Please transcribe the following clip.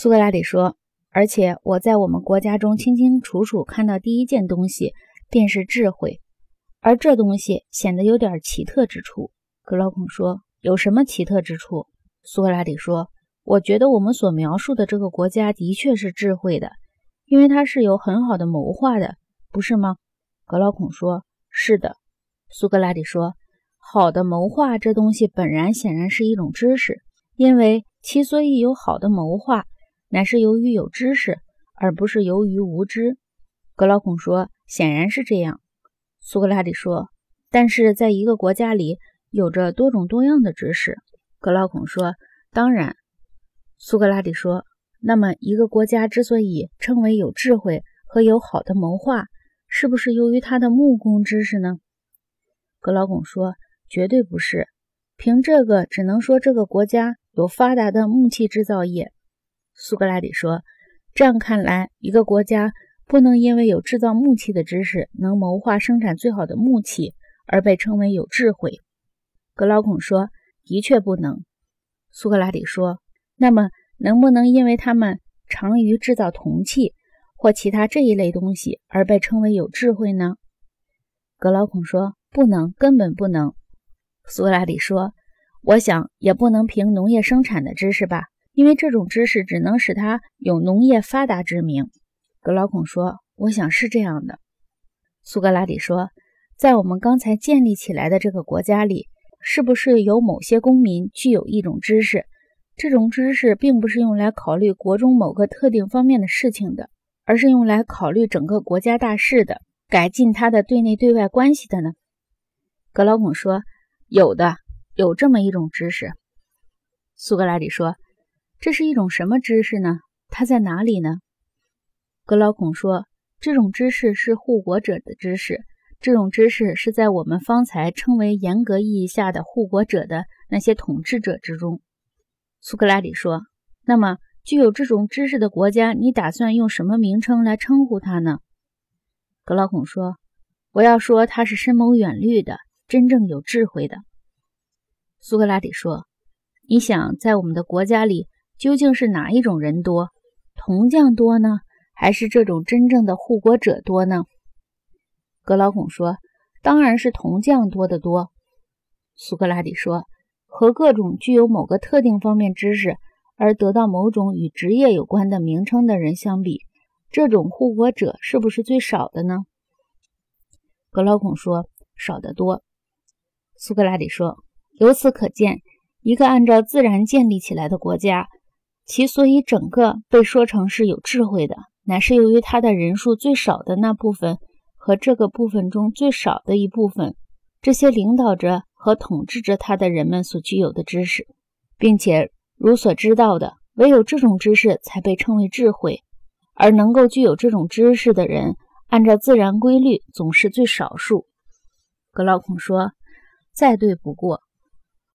苏格拉底说：“而且我在我们国家中清清楚楚看到第一件东西，便是智慧，而这东西显得有点奇特之处。”格劳孔说：“有什么奇特之处？”苏格拉底说：“我觉得我们所描述的这个国家的确是智慧的，因为它是有很好的谋划的，不是吗？”格劳孔说：“是的。”苏格拉底说：“好的谋划这东西本然显然是一种知识，因为其所以有好的谋划。”乃是由于有知识，而不是由于无知。格劳孔说：“显然是这样。”苏格拉底说：“但是在一个国家里，有着多种多样的知识。”格劳孔说：“当然。”苏格拉底说：“那么，一个国家之所以称为有智慧和有好的谋划，是不是由于它的木工知识呢？”格劳孔说：“绝对不是。凭这个，只能说这个国家有发达的木器制造业。”苏格拉底说：“这样看来，一个国家不能因为有制造木器的知识，能谋划生产最好的木器，而被称为有智慧。”格劳孔说：“的确不能。”苏格拉底说：“那么，能不能因为他们长于制造铜器或其他这一类东西，而被称为有智慧呢？”格劳孔说：“不能，根本不能。”苏格拉底说：“我想也不能凭农业生产的知识吧。”因为这种知识只能使他有农业发达之名，格劳孔说：“我想是这样的。”苏格拉底说：“在我们刚才建立起来的这个国家里，是不是有某些公民具有一种知识？这种知识并不是用来考虑国中某个特定方面的事情的，而是用来考虑整个国家大事的，改进它的对内对外关系的呢？”格劳孔说：“有的，有这么一种知识。”苏格拉底说。这是一种什么知识呢？它在哪里呢？格劳孔说：“这种知识是护国者的知识，这种知识是在我们方才称为严格意义下的护国者的那些统治者之中。”苏格拉底说：“那么，具有这种知识的国家，你打算用什么名称来称呼它呢？”格劳孔说：“我要说它是深谋远虑的，真正有智慧的。”苏格拉底说：“你想在我们的国家里？”究竟是哪一种人多，铜匠多呢，还是这种真正的护国者多呢？格劳孔说：“当然是铜匠多得多。”苏格拉底说：“和各种具有某个特定方面知识而得到某种与职业有关的名称的人相比，这种护国者是不是最少的呢？”格劳孔说：“少得多。”苏格拉底说：“由此可见，一个按照自然建立起来的国家。”其所以整个被说成是有智慧的，乃是由于他的人数最少的那部分和这个部分中最少的一部分，这些领导着和统治着他的人们所具有的知识，并且如所知道的，唯有这种知识才被称为智慧，而能够具有这种知识的人，按照自然规律总是最少数。格劳孔说：“再对不过。”